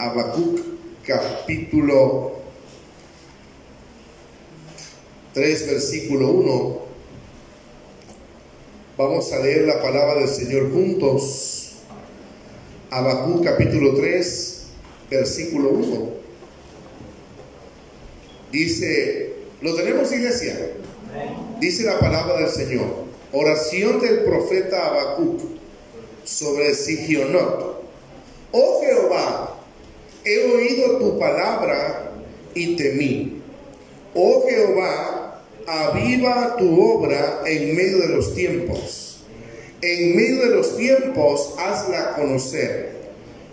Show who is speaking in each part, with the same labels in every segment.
Speaker 1: Habacuc capítulo 3, versículo 1. Vamos a leer la palabra del Señor juntos. Habacuc capítulo 3, versículo 1. Dice, ¿lo tenemos iglesia? Dice la palabra del Señor. Oración del profeta Habacuc sobre Sigionot. Oh he oído tu palabra y temí. Oh Jehová, aviva tu obra en medio de los tiempos. En medio de los tiempos, hazla conocer.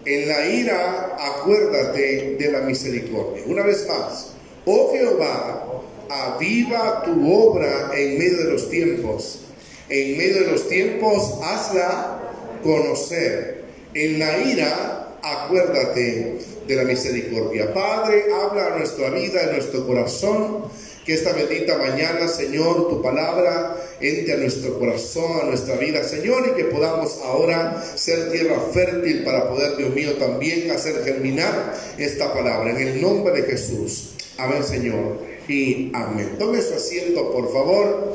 Speaker 1: En la ira, acuérdate de la misericordia. Una vez más, oh Jehová, aviva tu obra en medio de los tiempos. En medio de los tiempos, hazla conocer. En la ira, acuérdate de la misericordia. Padre, habla a nuestra vida, en nuestro corazón. Que esta bendita mañana, Señor, tu palabra entre a nuestro corazón, a nuestra vida, Señor, y que podamos ahora ser tierra fértil para poder, Dios mío, también hacer germinar esta palabra. En el nombre de Jesús. Amén, Señor. Y amén. Tome su asiento, por favor.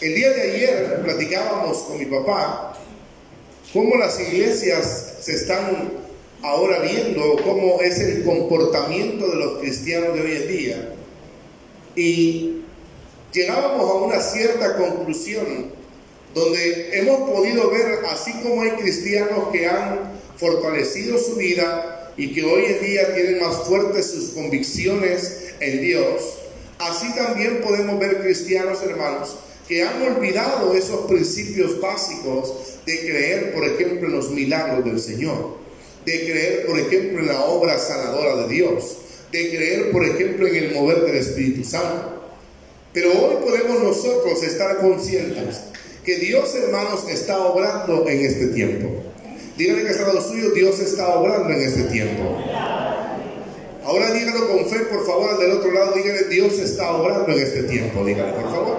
Speaker 1: El día de ayer platicábamos con mi papá cómo las iglesias se están ahora viendo, cómo es el comportamiento de los cristianos de hoy en día. Y llegábamos a una cierta conclusión donde hemos podido ver, así como hay cristianos que han fortalecido su vida y que hoy en día tienen más fuertes sus convicciones en Dios, así también podemos ver cristianos hermanos que han olvidado esos principios básicos de creer, por ejemplo, en los milagros del Señor, de creer, por ejemplo, en la obra sanadora de Dios, de creer, por ejemplo, en el mover del Espíritu Santo. Pero hoy podemos nosotros estar conscientes que Dios, hermanos, está obrando en este tiempo. Díganle que está lado suyo, Dios está obrando en este tiempo. Ahora díganlo con fe, por favor, al del otro lado, díganle, Dios está obrando en este tiempo, díganle, por favor.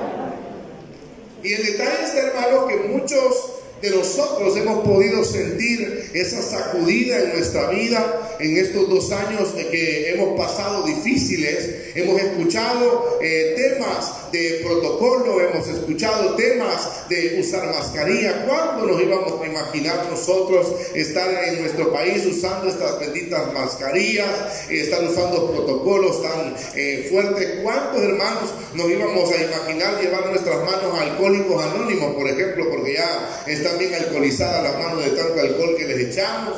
Speaker 1: Y el detalle es, hermano, que muchos de nosotros hemos podido sentir esa sacudida en nuestra vida en estos dos años que hemos pasado difíciles. Hemos escuchado eh, temas de protocolo, hemos escuchado temas de usar mascarilla. ¿Cuándo nos íbamos a imaginar nosotros estar en nuestro país usando estas benditas mascarillas, estar usando protocolos tan eh, fuertes? ¿Cuántos hermanos nos íbamos a imaginar llevar nuestras manos a alcohólicos anónimos, por ejemplo, porque ya están bien alcoholizadas las manos de tanto alcohol que les echamos?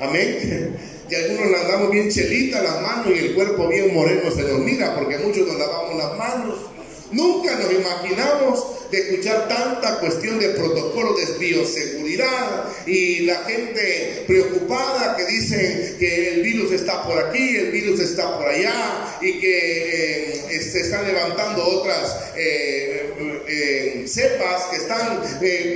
Speaker 1: Amén. Y algunos le andamos bien chelitas las manos y el cuerpo bien moreno se nos mira porque muchos nos lavamos las manos. Nunca nos imaginamos de escuchar tanta cuestión de protocolo de bioseguridad y la gente preocupada que dicen que el virus está por aquí, el virus está por allá y que eh, se están levantando otras eh, eh, cepas que están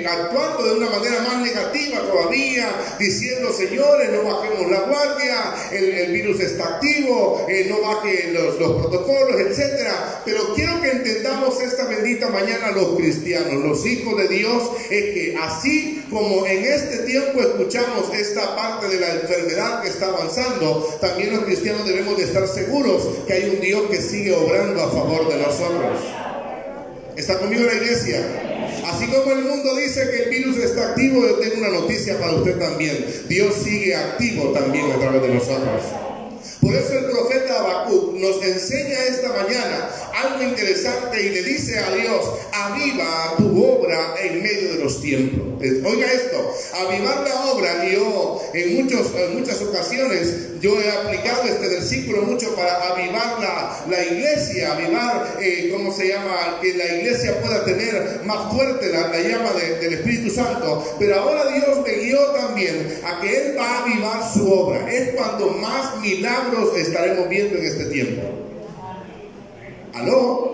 Speaker 1: actuando de una manera más negativa todavía, diciendo señores, no bajemos la guardia, el, virus está activo, no bajen los, los protocolos, etcétera. Pero quiero que entendamos esta bendita mañana los cristianos, los hijos de Dios, es que así como en este tiempo escuchamos esta parte de la enfermedad que está avanzando, también los cristianos debemos de estar seguros que hay un Dios que sigue obrando a favor de nosotros. ¿Está conmigo la iglesia? Así como el mundo dice que el virus está activo, yo tengo una noticia para usted también. Dios sigue activo también a través de nosotros. Por eso el profeta Habacuc nos enseña esta mañana algo interesante y le dice a Dios, aviva tu obra en medio de los tiempos. Oiga esto, avivar la obra, yo en, muchos, en muchas ocasiones yo he aplicado este versículo mucho para avivar la, la iglesia, avivar, eh, ¿cómo se llama? Que la iglesia pueda tener más fuerte la, la llama del Espíritu Santo. Pero ahora Dios me guió también a que Él va a avivar su obra. Es cuando más milagros estaremos viendo en este tiempo. ¿Aló?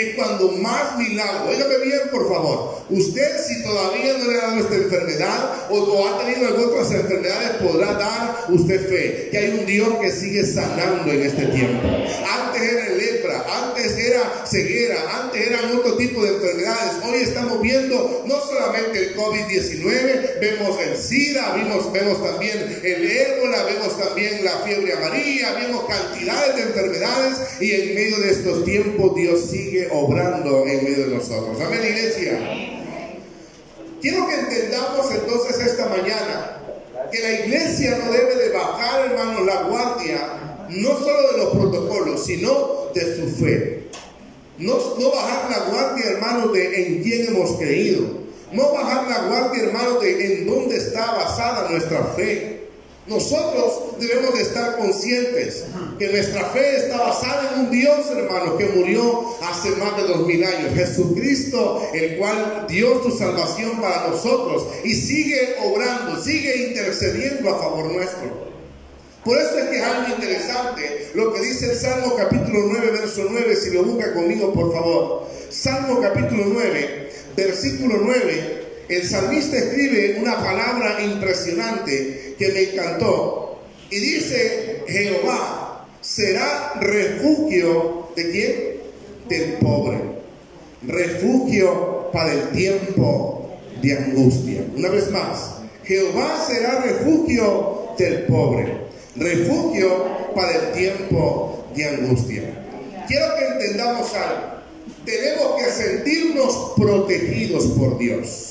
Speaker 1: Es cuando más milagro. Óigame bien, por favor. Usted, si todavía no le ha dado esta enfermedad o, ha tenido otras enfermedades, podrá dar usted fe que hay un Dios que sigue sanando en este tiempo. Antes era lepra, antes era ceguera, antes eran otro tipo de enfermedades. Hoy estamos viendo no solamente el COVID-19, vemos el SIDA, vemos, vemos también el ébola, vemos también la fiebre amarilla, vemos cantidades de enfermedades y en medio de estos tiempos Dios sigue obrando en medio de nosotros. Amén, iglesia. Quiero que entendamos entonces esta mañana que la iglesia no debe de bajar, hermanos, la guardia no solo de los protocolos, sino de su fe. No, no bajar la guardia, hermanos, de en quién hemos creído. No bajar la guardia, hermanos, de en dónde está basada nuestra fe. Nosotros debemos de estar conscientes que nuestra fe está basada en un Dios, hermano, que murió hace más de dos mil años. Jesucristo, el cual dio su salvación para nosotros y sigue obrando, sigue intercediendo a favor nuestro. Por eso es que es algo interesante lo que dice el Salmo capítulo 9, verso 9, si lo busca conmigo por favor. Salmo capítulo 9, versículo 9, el salmista escribe una palabra impresionante que me encantó. Y dice, Jehová será refugio de quién? Del pobre. Refugio para el tiempo de angustia. Una vez más, Jehová será refugio del pobre refugio para el tiempo de angustia. Quiero que entendamos algo. Tenemos que sentirnos protegidos por Dios.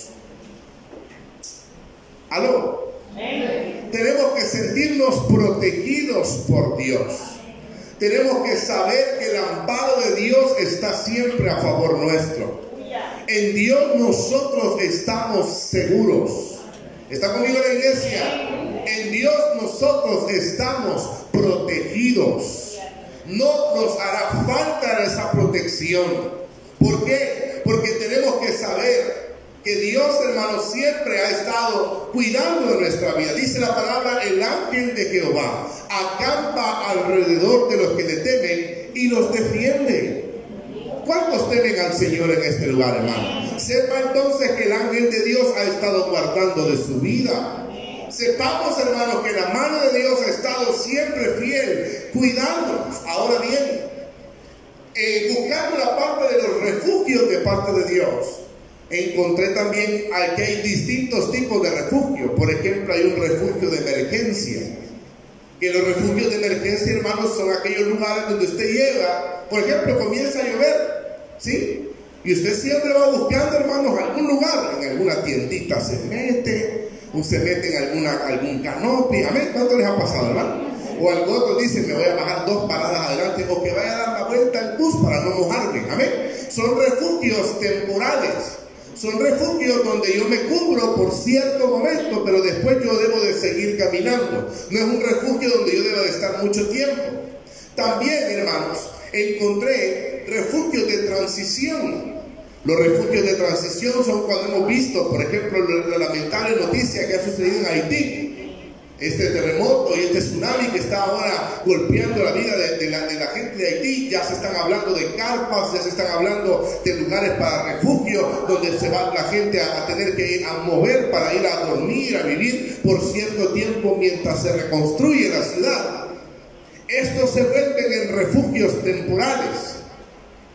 Speaker 1: ¿Aló? Tenemos que sentirnos protegidos por Dios. Tenemos que saber que el amparo de Dios está siempre a favor nuestro. En Dios nosotros estamos seguros. ¿Está conmigo la iglesia? En Dios nosotros estamos protegidos. No nos hará falta esa protección. ¿Por qué? Porque tenemos que saber que Dios, hermano, siempre ha estado cuidando de nuestra vida. Dice la palabra, el ángel de Jehová acampa alrededor de los que le temen y los defiende. ¿Cuántos temen al Señor en este lugar, hermano? Sepa entonces que el ángel de Dios ha estado guardando de su vida. Sepamos, hermanos, que la mano de Dios ha estado siempre fiel, cuidándonos. Ahora bien, eh, buscando la parte de los refugios de parte de Dios, encontré también que hay distintos tipos de refugio. Por ejemplo, hay un refugio de emergencia. Que los refugios de emergencia, hermanos, son aquellos lugares donde usted llega, por ejemplo, comienza a llover, ¿sí? Y usted siempre va buscando, hermanos, algún lugar, en alguna tiendita se mete, usted mete en alguna, algún canopy, amén, ¿cuánto les ha pasado, hermano? O algo otro dice, me voy a bajar dos paradas adelante, o que vaya a dar la vuelta al bus para no mojarme, amén. Son refugios temporales, son refugios donde yo me cubro por cierto momento, pero después yo debo de seguir caminando. No es un refugio donde yo debo de estar mucho tiempo. También, hermanos, encontré refugios de transición. Los refugios de transición son cuando hemos visto, por ejemplo, la lamentable noticia que ha sucedido en Haití. Este terremoto y este tsunami que está ahora golpeando la vida de, la, gente de Haití, ya se están hablando de carpas, ya se están hablando de lugares para refugio, donde se va la gente a, tener que a mover para ir a dormir, a vivir por cierto tiempo mientras se reconstruye la ciudad. Estos se vuelven en refugios temporales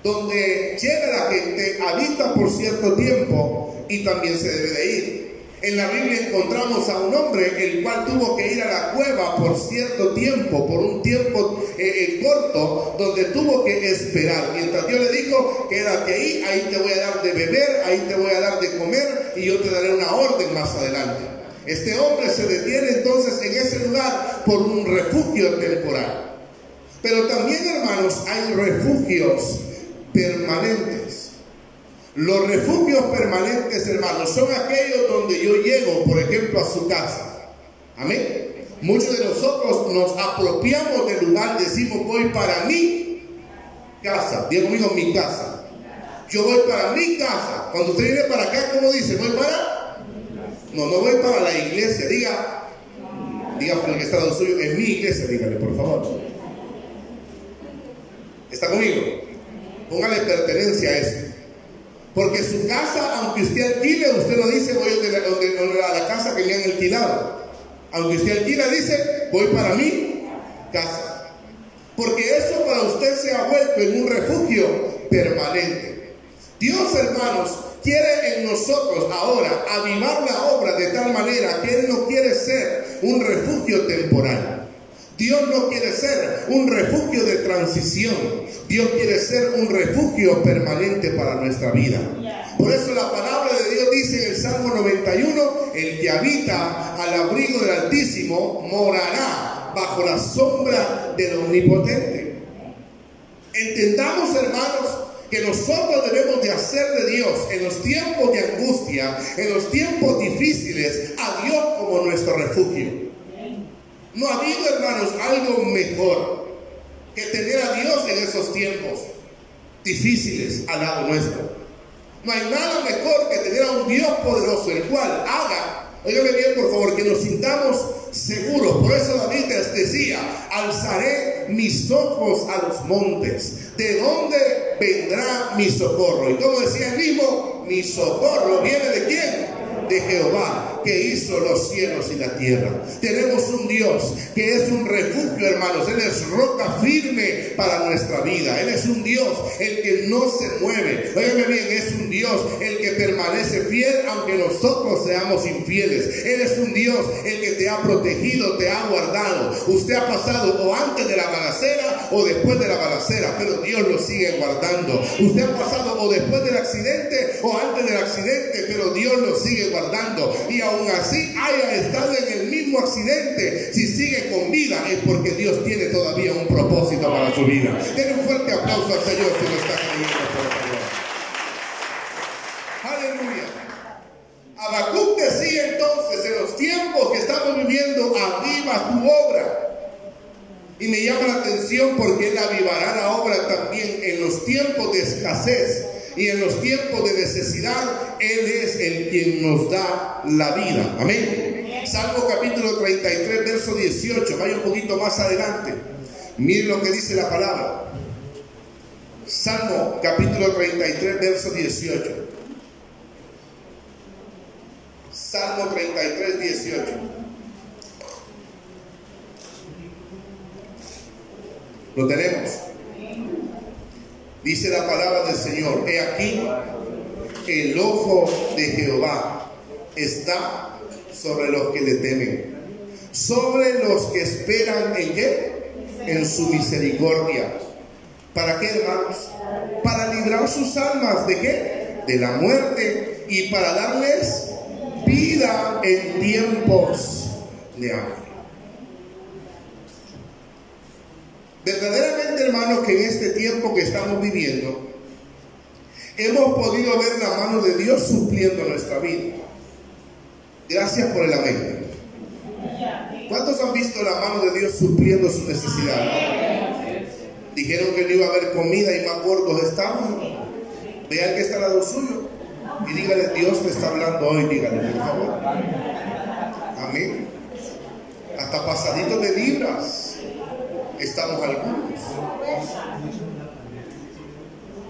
Speaker 1: donde llega la gente, habita por cierto tiempo y también se debe de ir. En la Biblia encontramos a un hombre el cual tuvo que ir a la cueva por cierto tiempo, por un tiempo eh, eh, corto, donde tuvo que esperar. Mientras Dios le dijo, quédate ahí, ahí te voy a dar de beber, ahí te voy a dar de comer y yo te daré una orden más adelante. Este hombre se detiene entonces en ese lugar por un refugio temporal. Pero también, hermanos, hay refugios permanentes. Los refugios permanentes, hermanos, son aquellos donde yo llego, por ejemplo, a su casa. Amén. Muchos de nosotros nos apropiamos del lugar, decimos, voy para mi casa. Diga conmigo, mi casa. Yo voy para mi casa. Cuando usted viene para acá, ¿cómo dice? ¿Voy para? No, no voy para la iglesia. Diga, diga para el que está lo suyo, en mi iglesia, dígale, por favor. ¿Está conmigo? Póngale pertenencia a eso. Porque su casa, aunque usted alquile, usted no dice voy a la casa que me han alquilado. Aunque usted alquila, dice voy para mi casa. Porque eso para usted se ha vuelto en un refugio permanente. Dios, hermanos, quiere en nosotros ahora avivar la obra de tal manera que Él no quiere ser un refugio temporal. Dios no quiere ser un refugio de transición. Dios quiere ser un refugio permanente para nuestra vida. Por eso la palabra de Dios dice en el Salmo 91, el que habita al abrigo del Altísimo morará bajo la sombra del Omnipotente. Entendamos, hermanos, que nosotros debemos de hacer de Dios en los tiempos de angustia, en los tiempos difíciles, a Dios como nuestro refugio. No ha habido, hermanos, algo mejor que tener a Dios en esos tiempos difíciles al lado nuestro. No hay nada mejor que tener a un Dios poderoso, el cual haga, oígame bien por favor, que nos sintamos seguros. Por eso David decía, alzaré mis ojos a los montes. ¿De dónde vendrá mi socorro? Y como decía el mismo, mi socorro viene de quién? De Jehová que hizo los cielos y la tierra. Tenemos un Dios que es un refugio, hermanos. Él es roca firme para nuestra vida. Él es un Dios el que no se mueve. Óyeme bien, es un Dios el que permanece fiel aunque nosotros seamos infieles. Él es un Dios el que te ha protegido, te ha guardado. Usted ha pasado o antes de la balacera o después de la balacera, pero Dios lo sigue guardando. Usted ha pasado o después del accidente o antes del accidente, pero Dios lo sigue guardando. Aún así haya estado en el mismo accidente, si sigue con vida es porque Dios tiene todavía un propósito para su vida. Denle un fuerte aplauso al Señor si lo está creyendo, por favor. Aleluya. Habacuc decía entonces, en los tiempos que estamos viviendo, aviva tu obra. Y me llama la atención porque Él avivará la obra también en los tiempos de escasez y en los tiempos de necesidad, Él es el quien nos da la vida. Amén. Salmo capítulo 33, verso 18. Vaya un poquito más adelante. Miren lo que dice la palabra. Salmo capítulo 33, verso 18. Salmo 33, 18. Lo tenemos. Dice la palabra del Señor, he aquí, el ojo de Jehová está sobre los que le temen, sobre los que esperan en qué? En su misericordia. ¿Para qué, hermanos? Para librar sus almas de qué? De la muerte y para darles vida en tiempos de hambre. Verdaderamente, hermanos, que en este tiempo que estamos viviendo, hemos podido ver la mano de Dios supliendo nuestra vida. Gracias por el amén. ¿Cuántos han visto la mano de Dios supliendo su necesidad? Dijeron que no iba a haber comida y más gordos estaban. Vean que está al lado suyo y dígale, Dios te está hablando hoy, dígale, por favor. Amén. Hasta pasaditos de libras estamos algunos.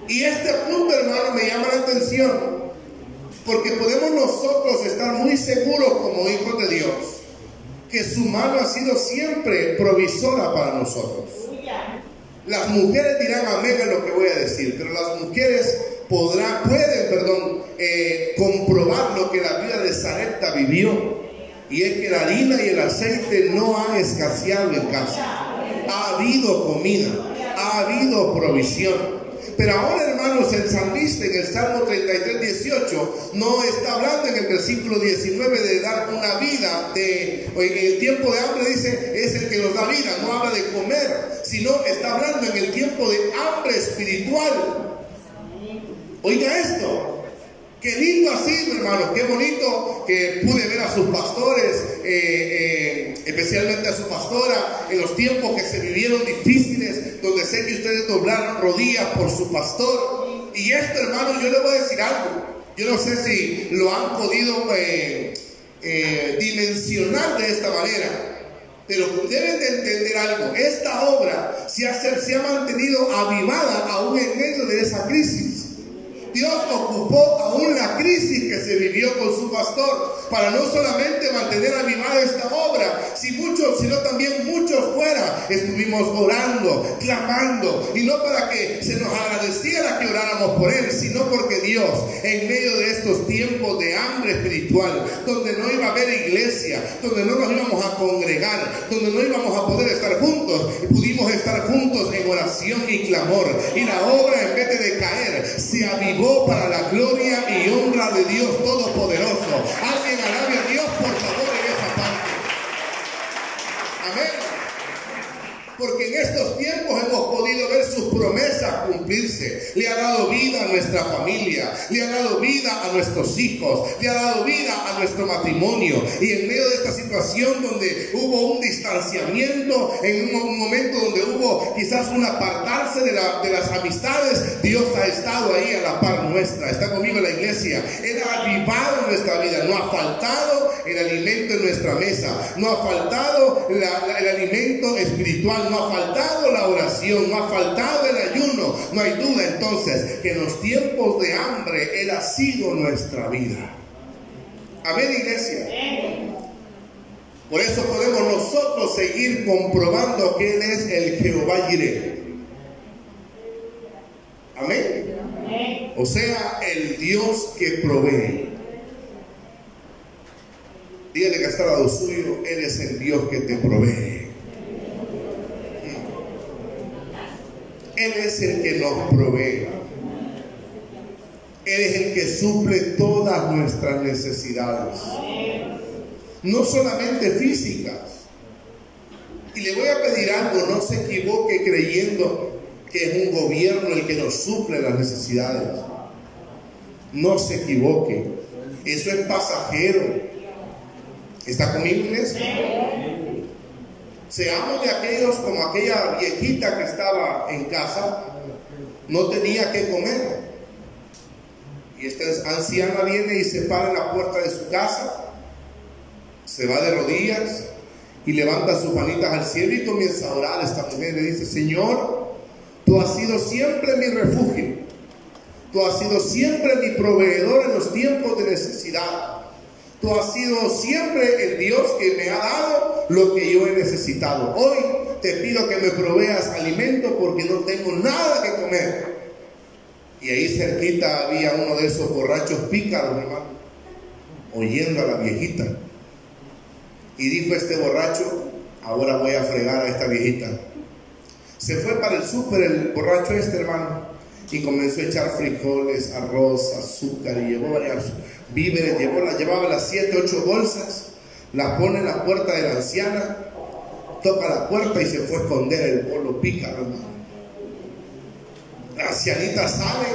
Speaker 1: Y este punto, hermano, me llama la atención, porque podemos nosotros estar muy seguros como hijos de Dios, que su mano ha sido siempre provisora para nosotros. Las mujeres dirán amén a lo que voy a decir, pero las mujeres pueden, perdón, eh, comprobar lo que la vida de Sarepta vivió. Y es que la harina y el aceite no han escaseado en casa ha habido comida, ha habido provisión. Pero ahora, hermanos, el salmista en el Salmo 33, 18 no está hablando en el versículo 19 de dar una vida de, en el tiempo de hambre dice, es el que nos da vida, no habla de comer, sino está hablando en el tiempo de hambre espiritual. Oiga esto, Qué lindo así, hermano, qué bonito que pude ver a sus pastores, eh, eh, especialmente a su pastora, en los tiempos que se vivieron difíciles, donde sé que ustedes doblaron rodillas por su pastor. Y esto, hermano, yo le voy a decir algo. Yo no sé si lo han podido eh, dimensionar de esta manera. Pero deben de entender algo. Esta obra se ha, se ha mantenido avivada aún en medio de esa crisis. Dios ocupó aún la crisis se vivió con su pastor para no solamente mantener avivada esta obra, si muchos, sino también muchos fuera estuvimos orando, clamando, y no para que se nos agradeciera que oráramos por Él, sino porque Dios, en medio de estos tiempos de hambre espiritual, donde no iba a haber iglesia, donde no nos íbamos a congregar, donde no íbamos a poder estar juntos, pudimos estar juntos en oración y clamor. Y la obra, en vez de decaer, se avivó para la gloria y honra de Dios Todopoderoso. Alguien alabe a Dios, por favor, en esa parte. Amén. Porque en estos tiempos hemos podido ver sus promesas cumplirse. Le ha dado vida a nuestra familia, le ha dado vida a nuestros hijos, le ha dado vida a nuestro matrimonio. Y en medio de esta situación donde hubo un distanciamiento, en un momento donde hubo quizás un apartarse de, de las amistades, Dios ha estado ahí a la par nuestra. Está conmigo en la iglesia. Él ha avivado nuestra vida. No ha faltado el alimento en nuestra mesa. No ha faltado el alimento espiritual no ha faltado la oración, no ha faltado el ayuno. No hay duda entonces que en los tiempos de hambre Él ha sido nuestra vida. Amén, iglesia. Por eso podemos nosotros seguir comprobando que Él es el Jehová Jireh. Amén. O sea, el Dios que provee. Dígale que está al lado suyo, Él es el Dios que te provee. Él es el que nos provee. Él es el que suple todas nuestras necesidades. No solamente físicas. Y le voy a pedir algo, no se equivoque creyendo que es un gobierno el que nos suple las necesidades. No se equivoque. Eso es pasajero. ¿Está conmigo, iglesia? Seamos de aquellos como aquella viejita que estaba en casa, no tenía que comer. Y esta anciana viene y se para en la puerta de su casa, se va de rodillas y levanta sus manitas al cielo y comienza a orar. Esta mujer le dice, Señor, tú has sido siempre mi refugio. Tú has sido siempre mi proveedor en los tiempos de necesidad. Tú has sido siempre el Dios que me ha dado lo que yo he necesitado. Hoy te pido que me proveas alimento porque no tengo nada que comer. Y ahí cerquita había uno de esos borrachos pícaros, hermano, oyendo a la viejita. Y dijo este borracho, ahora voy a fregar a esta viejita. Se fue para el súper el borracho este, hermano, y comenzó a echar frijoles, arroz, azúcar y llevó varias víveres, llevó, llevaba las siete, ocho bolsas, la pone en la puerta de la anciana, toca la puerta y se fue a esconder el polo pícaro, hermano. La ancianita sale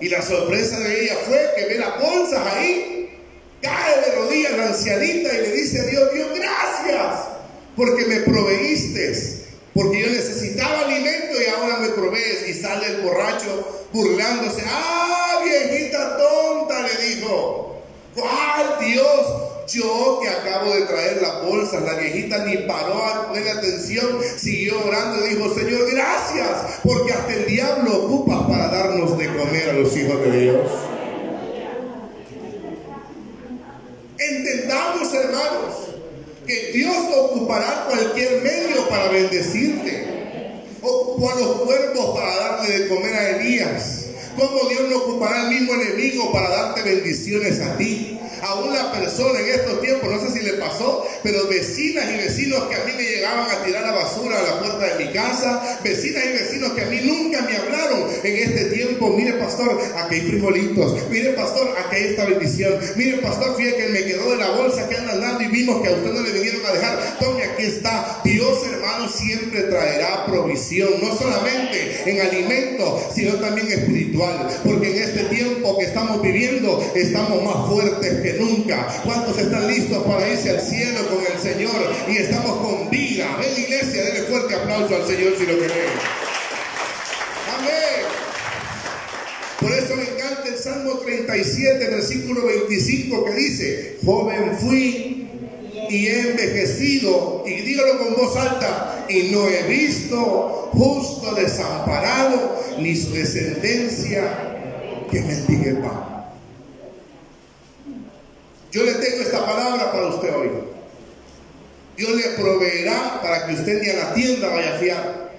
Speaker 1: y la sorpresa de ella fue que ve las bolsas ahí, cae de rodillas la ancianita y le dice a Dios, Dios, gracias, porque me proveíste porque yo necesitaba alimento y ahora me provees. Y sale el borracho burlándose. ¡Ah, viejita tonta! Le dijo. ¿Cuál Dios? Yo que acabo de traer la bolsa, la viejita ni paró a atención, siguió orando y dijo, Señor, gracias, porque hasta el diablo ocupa para darnos de comer a los hijos de Dios. Que Dios ocupará cualquier medio para bendecirte. Ocupó a los cuervos para darle de comer a Elías. Como Dios no ocupará al mismo enemigo para darte bendiciones a ti a una persona en estos tiempos, no sé si le pasó, pero vecinas y vecinos que a mí me llegaban a tirar la basura a la puerta de mi casa, vecinas y vecinos que a mí nunca me hablaron en este tiempo. Mire, pastor, aquí hay frijolitos. Mire, pastor, aquí hay esta bendición. Mire, pastor, fíjate que me quedó de la bolsa que andan dando y vimos que a usted no le vinieron a dejar. Tome, aquí está. Dios, hermano, siempre traerá provisión, no solamente en alimento, sino también espiritual. Porque en este tiempo que estamos viviendo, estamos más fuertes que nunca. ¿Cuántos están listos para irse al cielo con el Señor? Y estamos con vida. Ven iglesia, denle fuerte aplauso al Señor si lo querés. Amén. Por eso me encanta el Salmo 37, versículo 25, que dice, joven fui y he envejecido, y dígalo con voz alta, y no he visto justo desamparado, ni su descendencia que mendigue pan. Yo le tengo esta palabra para usted hoy. Dios le proveerá para que usted ni a la tienda vaya a fiar.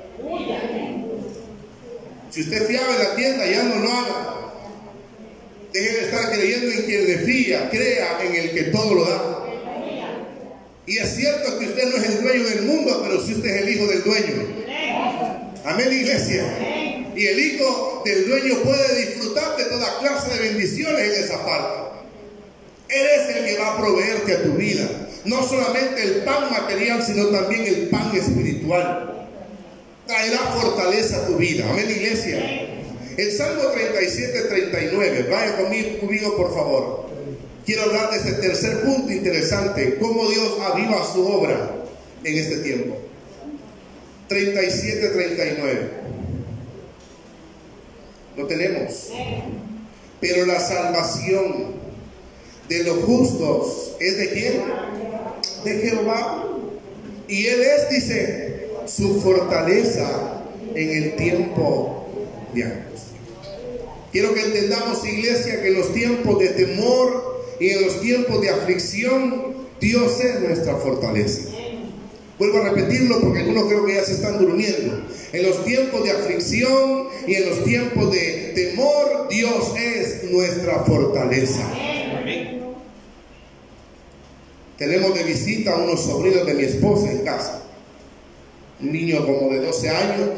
Speaker 1: Si usted fiaba en la tienda, ya no lo haga. Deje de estar creyendo en quien le fía, crea en el que todo lo da. Y es cierto que usted no es el dueño del mundo, pero si usted es el hijo del dueño. Amén, iglesia. Y el hijo del dueño puede disfrutar de toda clase de bendiciones en esa parte. Él es el que va a proveerte a tu vida. No solamente el pan material, sino también el pan espiritual. Traerá fortaleza a tu vida. Amén, iglesia. El Salmo 37, 39. Vaya conmigo, por favor. Quiero hablar de ese tercer punto interesante. Cómo Dios aviva su obra en este tiempo. 37, 39. Lo tenemos. Pero la salvación de los justos es de quién? De Jehová. Y Él es, dice, su fortaleza en el tiempo de angustia. Quiero que entendamos, iglesia, que en los tiempos de temor y en los tiempos de aflicción, Dios es nuestra fortaleza. Vuelvo a repetirlo porque algunos creo que ya se están durmiendo. En los tiempos de aflicción y en los tiempos de temor, Dios es nuestra fortaleza. Tenemos de visita a unos sobrinos de mi esposa en casa. Un niño como de 12 años.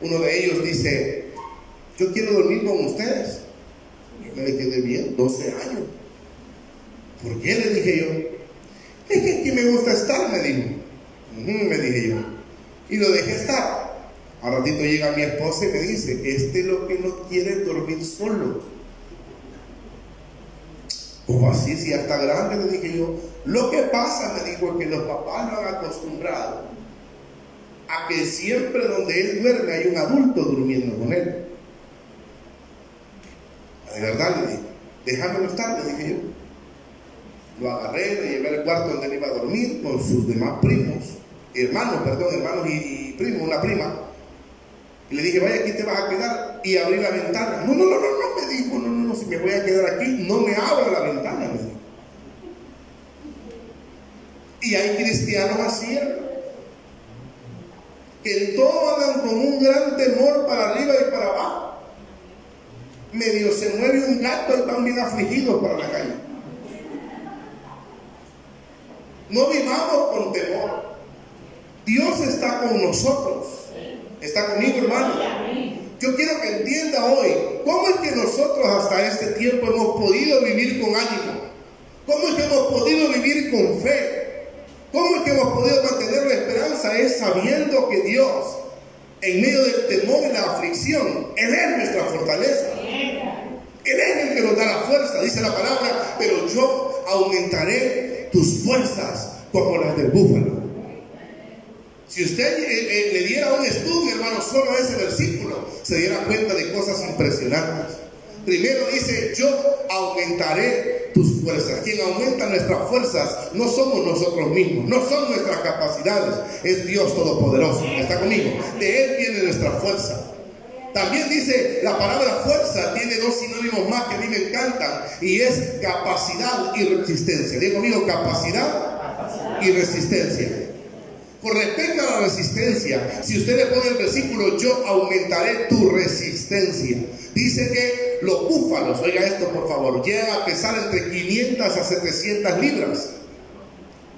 Speaker 1: Uno de ellos dice, yo quiero dormir con ustedes. Yo me quedé bien, 12 años. ¿Por qué? Le dije yo. Es que aquí me gusta estar, me dijo. me dije yo. Y lo dejé estar. A ratito llega mi esposa y me dice, este es lo que no quiere dormir solo. ¿Cómo así? Si ya grande, le dije yo. Lo que pasa, me dijo, es que los papás lo han acostumbrado a que siempre donde él duerme hay un adulto durmiendo con él. De verdad le dije, déjame estar, le dije yo. Lo agarré, le llevé al cuarto donde él iba a dormir con sus demás primos, hermanos, perdón, hermanos y, primos, una prima. Y le dije, vaya, aquí te vas a quedar y abrí la ventana. No, no, no, no, no, me dijo, no, me voy a quedar aquí, no me abra la ventana. Y hay cristianos así, que en todo andan con un gran temor para arriba y para abajo medio se mueve un gato y están bien afligidos para la calle. No vivamos con temor. Dios está con nosotros. ¿Está conmigo, hermano? Yo quiero que entienda hoy cómo es que nosotros hasta este tiempo hemos podido vivir con ánimo. ¿Cómo es que hemos podido vivir con fe? ¿Cómo es que hemos podido mantener la esperanza? Es sabiendo que Dios, en medio del temor y la aflicción, Él es nuestra fortaleza. Él es el que nos da la fuerza, dice la palabra, pero yo aumentaré tus fuerzas como las del búfalo. Si usted eh, eh, le diera un estudio, hermano, solo a ese versículo, se diera cuenta de cosas impresionantes. Primero dice, yo aumentaré tus fuerzas. Quien aumenta nuestras fuerzas no somos nosotros mismos, no son nuestras capacidades, es Dios Todopoderoso. ¿Está conmigo? De Él viene nuestra fuerza. También dice la palabra fuerza, tiene dos sinónimos más que a mí me encantan, y es capacidad y resistencia. Digo conmigo, capacidad y resistencia. Con respecto a la resistencia, si usted le pone el versículo, yo aumentaré tu resistencia. Dice que los búfalos, oiga esto por favor, llegan a pesar entre 500 a 700 libras.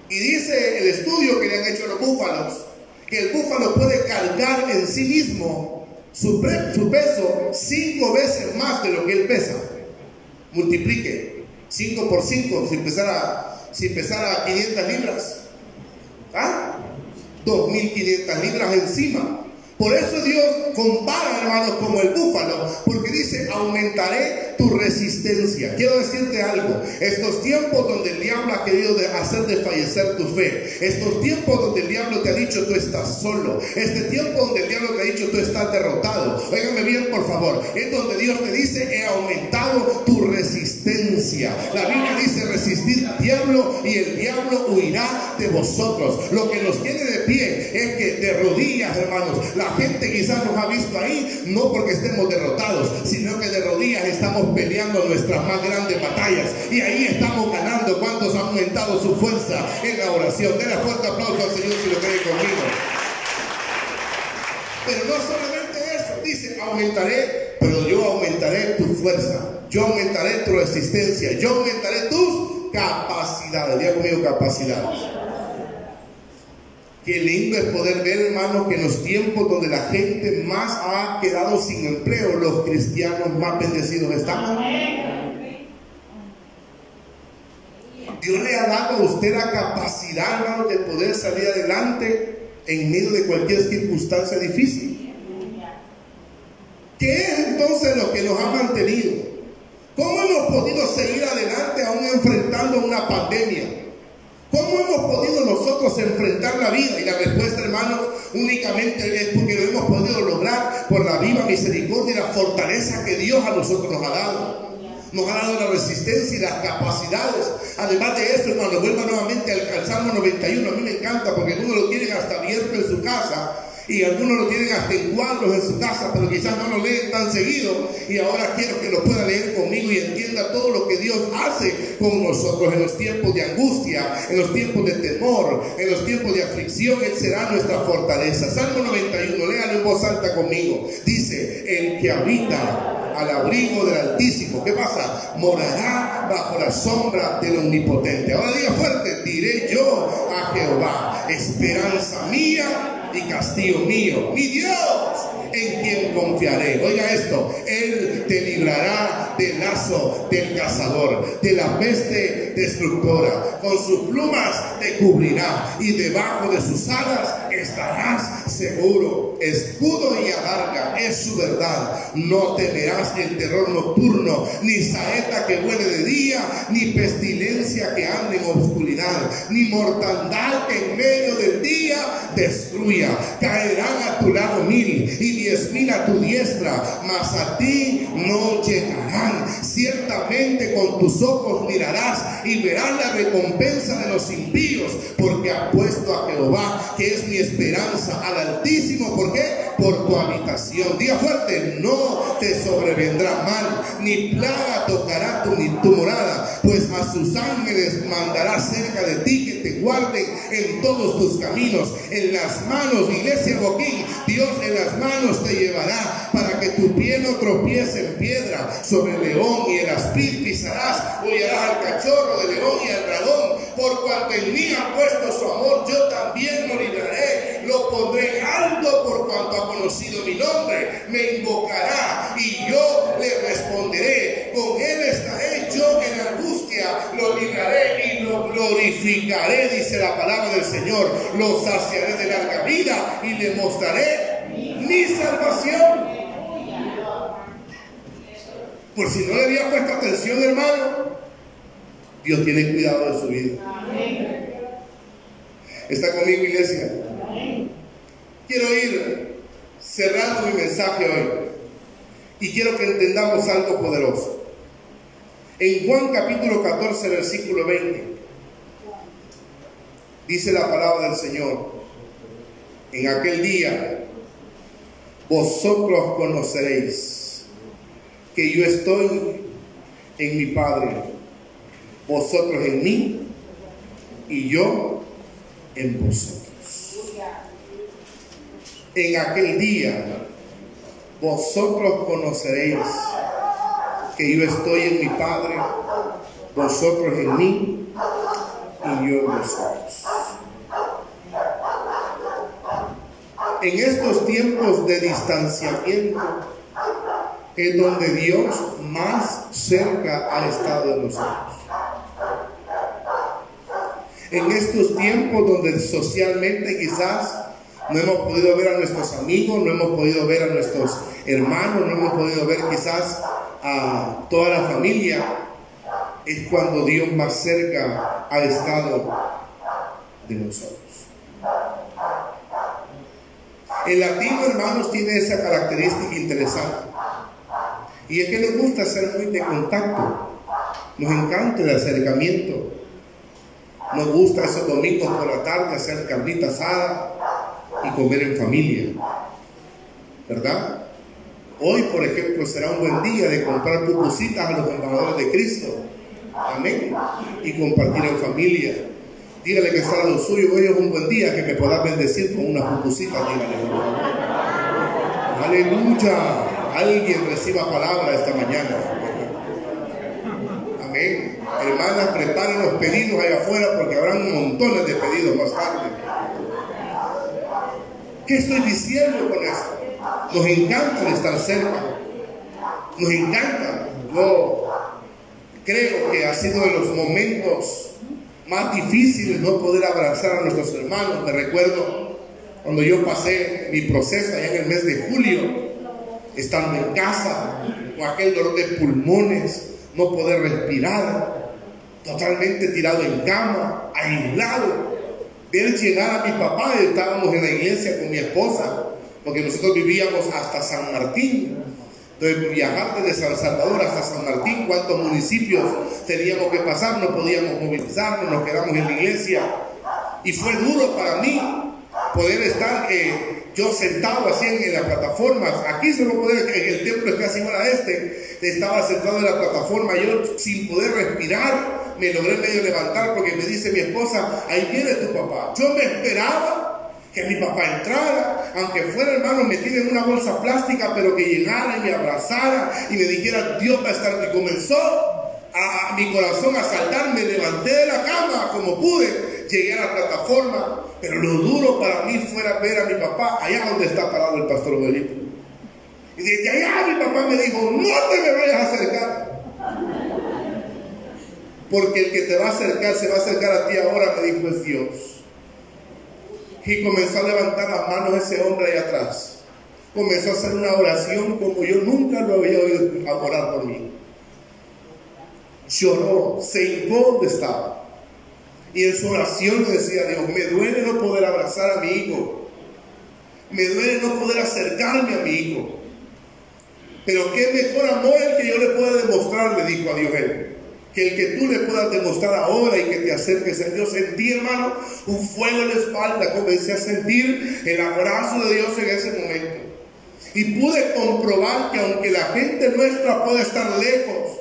Speaker 1: Y dice el estudio que le han hecho los búfalos, que el búfalo puede cargar en sí mismo su, peso cinco veces más de lo que él pesa. Multiplique 5 por 5 si pesara, si pesara 500 libras. ¿Ah? 2.500 libras encima. Por eso Dios compara, hermanos, como el búfalo, porque dice, aumentaré tu resistencia. Quiero decirte algo, estos tiempos donde el diablo ha querido hacer desfallecer tu fe, estos tiempos donde el diablo te ha dicho tú estás solo, este tiempo donde el diablo te ha dicho tú estás derrotado, óigame bien por favor, es donde Dios te dice, he aumentado tu resistencia. La Biblia dice, resistir al diablo y el diablo huirá de vosotros. Lo que nos tiene de pie es que de rodillas, hermanos, la gente quizás nos ha visto ahí, no porque estemos derrotados, sino que de rodillas estamos peleando nuestras más grandes batallas y ahí estamos ganando. ¿Cuántos han aumentado su fuerza en la oración? Denle fuerte aplauso al Señor si lo cree conmigo. Pero no solamente eso, dice, aumentaré, pero yo aumentaré tu fuerza, yo aumentaré tu resistencia, yo aumentaré tus capacidades. Diga conmigo capacidades. Qué lindo es poder ver, hermanos, que en los tiempos donde la gente más ha quedado sin empleo, los cristianos más bendecidos estamos. Dios le ha dado a usted la capacidad, hermano, de poder salir adelante en medio de cualquier circunstancia difícil. ¿Qué es entonces lo que nos ha mantenido? ¿Cómo hemos podido seguir adelante aún enfrentando una pandemia? ¿Cómo hemos podido nosotros enfrentar la vida? Y la respuesta, hermanos, únicamente es porque lo hemos podido lograr por la viva misericordia y la fortaleza que Dios a nosotros nos ha dado. Nos ha dado la resistencia y las capacidades. Además de eso, hermano, vuelva nuevamente al Salmo 91. A mí me encanta porque uno lo tiene hasta abierto en su casa y algunos lo tienen hasta en cuadros en su casa, pero quizás no lo leen tan seguido. Y ahora quiero que lo pueda leer conmigo y entienda todo lo que Dios hace con nosotros en los tiempos de angustia, en los tiempos de temor, en los tiempos de aflicción. Él será nuestra fortaleza. Salmo 91, léalo en voz alta conmigo. Dice, el que habita al abrigo del Altísimo, ¿qué pasa? Morará bajo la sombra del Omnipotente. Ahora diga fuerte, diré yo a Jehová, esperanza mía y castillo mío, mi Dios, en quien confiaré. Oiga esto, Él te librará del lazo del cazador, de la peste destructora. Con sus plumas te cubrirá y debajo de sus alas estarás seguro. Escudo y adarga es su verdad. No temerás el terror nocturno, ni saeta que vuele de día, ni pestilencia que ande en oscuridad, ni mortandad que en medio del día destruya. Caerán a tu lado mil y diez mil a tu diestra, mas a ti no llegarán. Ciertamente con tus ojos mirarás y verás la recompensa de los impíos, porque ha puesto a Jehová, que es mi esperanza, al Altísimo. ¿Por qué? Por tu habitación. Día fuerte, no te sobrevendrá mal, ni plaga tocará tu, ni tu morada, pues a sus ángeles mandará cerca de ti que te guarden en todos tus caminos, en las manos, iglesia Boquín, Dios en las manos te llevará para que tu pie no tropiece en piedra sobre el león y el aspid pisarás, hollarás al cachorro del león y al dragón, por cuanto en mí ha puesto su amor, yo también lo conocido mi nombre, me invocará y yo le responderé, con él estaré yo en angustia, lo libraré y lo glorificaré, dice la palabra del Señor, lo saciaré de larga vida y le mostraré mi salvación. Por si no le había puesto atención, hermano, Dios tiene cuidado de su vida. ¿Está conmigo, iglesia? Quiero ir cerrando mi mensaje hoy y quiero que entendamos algo poderoso. En Juan capítulo 14, versículo 20, dice la palabra del Señor, en aquel día vosotros conoceréis que yo estoy en mi Padre, vosotros en mí y yo en vosotros. En aquel día vosotros conoceréis que yo estoy en mi Padre, vosotros en mí y yo en vosotros. En estos tiempos de distanciamiento es donde Dios más cerca ha estado de nosotros. En estos tiempos donde socialmente quizás no hemos podido ver a nuestros amigos, no hemos podido ver a nuestros hermanos, no hemos podido ver quizás a toda la familia, es cuando Dios más cerca ha estado de nosotros. El latino, hermanos, tiene esa característica interesante. Y es que nos gusta ser muy de contacto. Nos encanta el acercamiento. Nos gusta esos domingos por la tarde hacer carnita asada comer en familia. ¿Verdad? Hoy, por ejemplo, será un buen día de comprar pupusitas a los embajadores de Cristo. Amén. Y compartir en familia. Dígale que está lo suyo. Hoy es un buen día que me pueda bendecir con una pupusita. Dígale. Aleluya. Alguien reciba palabra esta mañana. Amén. Hermanas, preparen los pedidos allá afuera porque habrán montones de pedidos más tarde. ¿Qué estoy diciendo con esto? Nos encanta estar cerca. Nos encanta. Yo creo que ha sido de los momentos más difíciles no poder abrazar a nuestros hermanos. Me recuerdo cuando yo pasé mi proceso allá en el mes de julio, estando en casa, con aquel dolor de pulmones, no poder respirar, totalmente tirado en cama, aislado. Ver llegar a mi papá, estábamos en la iglesia con mi esposa, porque nosotros vivíamos hasta San Martín. Entonces, viajar desde San Salvador hasta San Martín, cuántos municipios teníamos que pasar, no podíamos movilizarnos, nos quedamos en la iglesia. Y fue duro para mí poder estar eh, yo sentado así en, la plataforma. Aquí se lo puede, en el templo es casi igual este. Estaba sentado en la plataforma, yo sin poder respirar, me logré medio levantar porque me dice mi esposa, ahí viene tu papá. Yo me esperaba que mi papá entrara, aunque fuera hermano metido en una bolsa plástica, pero que llegara y me abrazara y me dijera, Dios va a estar. Y comenzó a, mi corazón a saltar, me levanté de la cama como pude, llegué a la plataforma, pero lo duro para mí fuera ver a mi papá allá donde está parado el pastor Joelito. Y desde allá mi papá me dijo, no te me vayas a acercar. Porque el que te va a acercar, se va a acercar a ti ahora, me dijo, es Dios. Y comenzó a levantar las manos ese hombre ahí atrás. Comenzó a hacer una oración como yo nunca lo había oído orar por mí. Lloró, se hincó donde estaba. Y en su oración le decía a Dios, me duele no poder abrazar a mi hijo. Me duele no poder acercarme a mi hijo. Pero qué mejor amor el que yo le pueda demostrar, le dijo a Dios él que el que tú le puedas demostrar ahora y que te acerques a Dios. Sentí, hermano, un fuego en la espalda. Comencé a sentir el abrazo de Dios en ese momento. Y pude comprobar que aunque la gente nuestra puede estar lejos,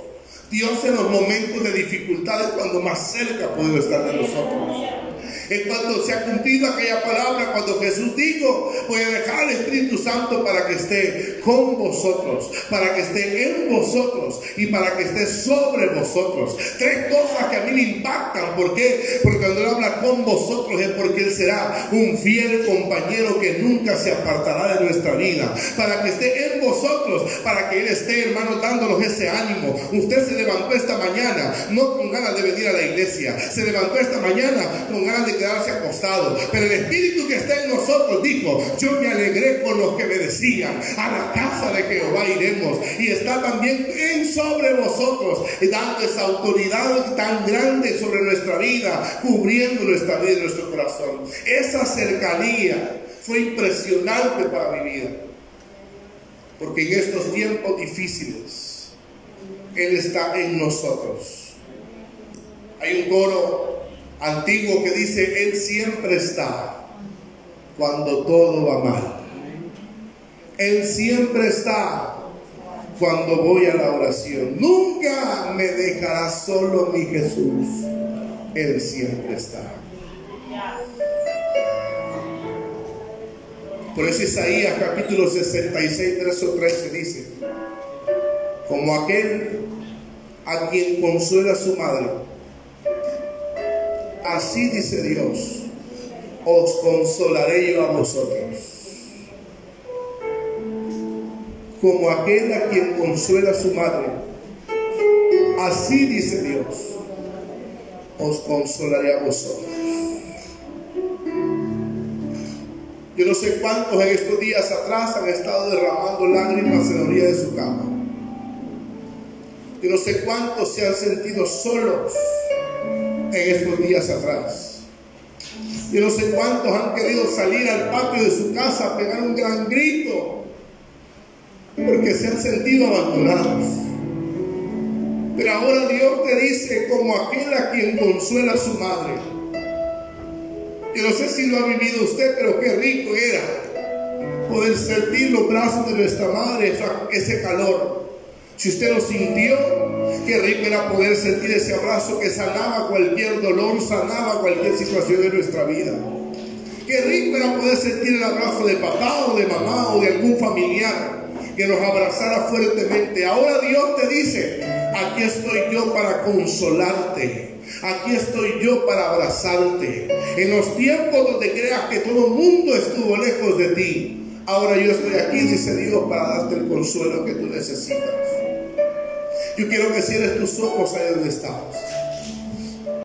Speaker 1: Dios en los momentos de dificultades, cuando más cerca puede estar de nosotros es cuando se ha cumplido aquella palabra, cuando Jesús dijo, voy a dejar al Espíritu Santo para que esté con vosotros, para que esté en vosotros y para que esté sobre vosotros. Tres cosas que a mí me impactan. ¿Por qué? Porque cuando Él habla con vosotros es porque Él será un fiel compañero que nunca se apartará de nuestra vida. Para que esté en vosotros, para que Él esté, hermano, dándonos ese ánimo. Usted se levantó esta mañana, no con ganas de venir a la iglesia, se levantó esta mañana con ganas de quedarse acostado. Pero el Espíritu que está en nosotros dijo, yo me alegré por los que me decían, a la casa de Jehová iremos. Y está también en sobre vosotros, dando esa autoridad tan grande sobre nuestra vida, cubriendo nuestra vida y nuestro corazón. Esa cercanía fue impresionante para mi vida. Porque en estos tiempos difíciles, Él está en nosotros. Hay un coro antiguo que dice, Él siempre está cuando todo va mal. Él siempre está cuando voy a la oración. Nunca me dejará solo mi Jesús. Él siempre está. Por eso Isaías capítulo 66, verso 13 dice, como aquel a quien consuela su madre Así dice Dios, os consolaré yo a vosotros. Como aquel a quien consuela su madre. Así dice Dios, os consolaré a vosotros. Yo no sé cuántos en estos días atrás han estado derramando lágrimas en la orilla de su cama. Yo no sé cuántos se han sentido solos en estos días atrás. Yo no sé cuántos han querido salir al patio de su casa a pegar un gran grito porque se han sentido abandonados. Pero ahora Dios te dice como aquel a quien consuela su madre. Yo no sé si lo ha vivido usted, pero qué rico era poder sentir los brazos de nuestra madre, ese calor. Si usted lo sintió, qué rico era poder sentir ese abrazo que sanaba cualquier dolor, sanaba cualquier situación de nuestra vida. Qué rico era poder sentir el abrazo de papá o de mamá o de algún familiar que nos abrazara fuertemente. Ahora Dios te dice, aquí estoy yo para consolarte. Aquí estoy yo para abrazarte. En los tiempos donde creas que todo el mundo estuvo lejos de ti, ahora yo estoy aquí, dice Dios, para darte el consuelo que tú necesitas. Yo quiero que cierres tus ojos ahí donde estamos.